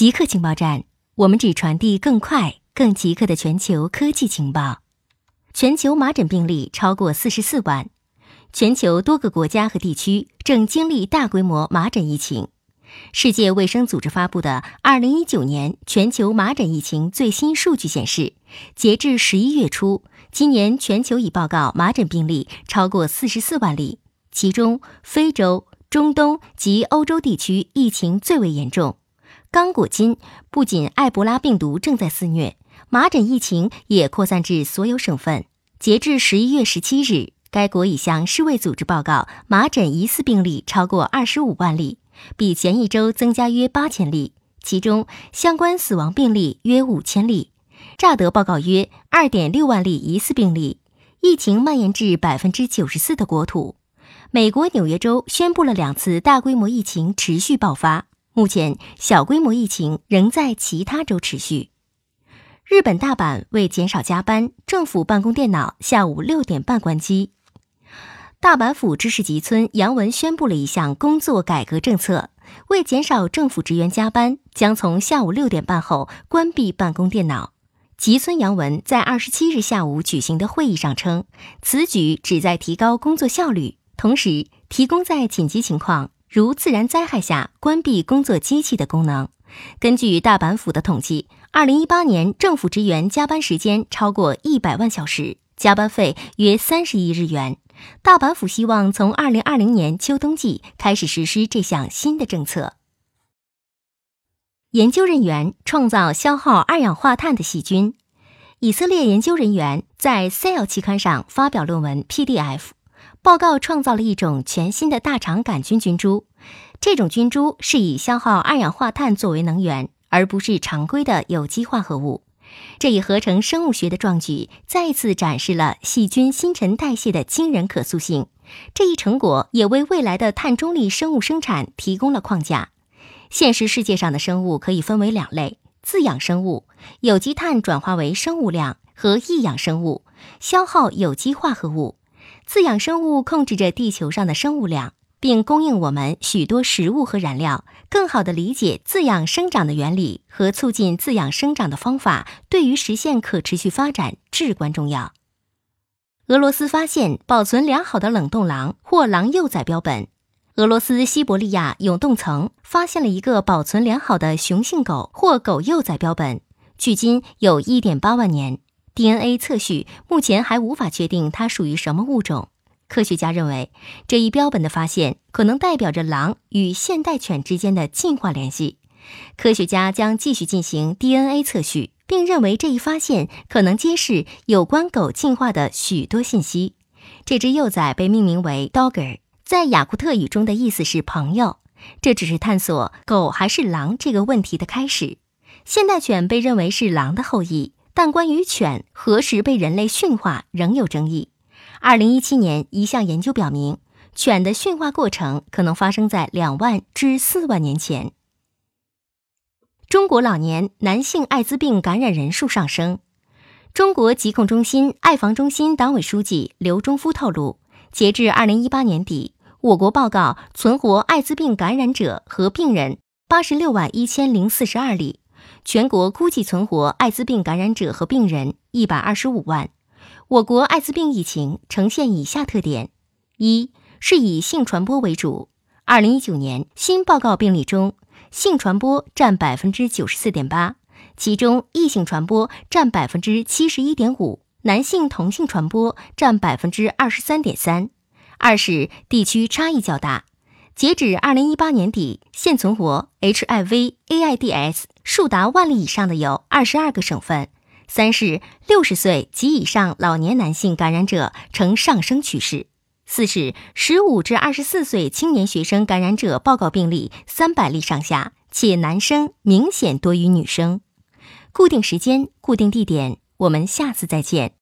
极客情报站，我们只传递更快、更极客的全球科技情报。全球麻疹病例超过四十四万，全球多个国家和地区正经历大规模麻疹疫情。世界卫生组织发布的二零一九年全球麻疹疫情最新数据显示，截至十一月初，今年全球已报告麻疹病例超过四十四万例，其中非洲、中东及欧洲地区疫情最为严重。刚果金不仅埃博拉病毒正在肆虐，麻疹疫情也扩散至所有省份。截至十一月十七日，该国已向世卫组织报告麻疹疑似病例超过二十五万例。比前一周增加约八千例，其中相关死亡病例约五千例。乍得报告约二点六万例疑似病例，疫情蔓延至百分之九十四的国土。美国纽约州宣布了两次大规模疫情持续爆发，目前小规模疫情仍在其他州持续。日本大阪为减少加班，政府办公电脑下午六点半关机。大阪府知事吉村洋文宣布了一项工作改革政策，为减少政府职员加班，将从下午六点半后关闭办公电脑。吉村洋文在二十七日下午举行的会议上称，此举旨在提高工作效率，同时提供在紧急情况如自然灾害下关闭工作机器的功能。根据大阪府的统计，二零一八年政府职员加班时间超过一百万小时，加班费约三十亿日元。大阪府希望从二零二零年秋冬季开始实施这项新的政策。研究人员创造消耗二氧化碳的细菌。以色列研究人员在《Cell》期刊上发表论文 PDF，报告创造了一种全新的大肠杆菌菌株。这种菌株是以消耗二氧化碳作为能源，而不是常规的有机化合物。这一合成生物学的壮举再次展示了细菌新陈代谢的惊人可塑性。这一成果也为未来的碳中立生物生产提供了框架。现实世界上的生物可以分为两类：自养生物，有机碳转化为生物量；和异养生物，消耗有机化合物。自养生物控制着地球上的生物量。并供应我们许多食物和燃料。更好地理解自养生长的原理和促进自养生长的方法，对于实现可持续发展至关重要。俄罗斯发现保存良好的冷冻狼或狼幼崽标本。俄罗斯西伯利亚永冻层发现了一个保存良好的雄性狗或狗幼崽标本，距今有一点八万年。DNA 测序目前还无法确定它属于什么物种。科学家认为，这一标本的发现可能代表着狼与现代犬之间的进化联系。科学家将继续进行 DNA 测序，并认为这一发现可能揭示有关狗进化的许多信息。这只幼崽被命名为 Dogger，在雅库特语中的意思是朋友。这只是探索狗还是狼这个问题的开始。现代犬被认为是狼的后裔，但关于犬何时被人类驯化仍有争议。二零一七年，一项研究表明，犬的驯化过程可能发生在两万至四万年前。中国老年男性艾滋病感染人数上升。中国疾控中心爱防中心党委书记刘忠夫透露，截至二零一八年底，我国报告存活艾滋病感染者和病人八十六万一千零四十二例，全国估计存活艾滋病感染者和病人一百二十五万。我国艾滋病疫情呈现以下特点：一是以性传播为主。二零一九年新报告病例中，性传播占百分之九十四点八，其中异性传播占百分之七十一点五，男性同性传播占百分之二十三点三。二是地区差异较大。截止二零一八年底，现存活 HIV AIDS 数达万例以上的有二十二个省份。三是六十岁及以上老年男性感染者呈上升趋势。四是十五至二十四岁青年学生感染者报告病例三百例上下，且男生明显多于女生。固定时间，固定地点，我们下次再见。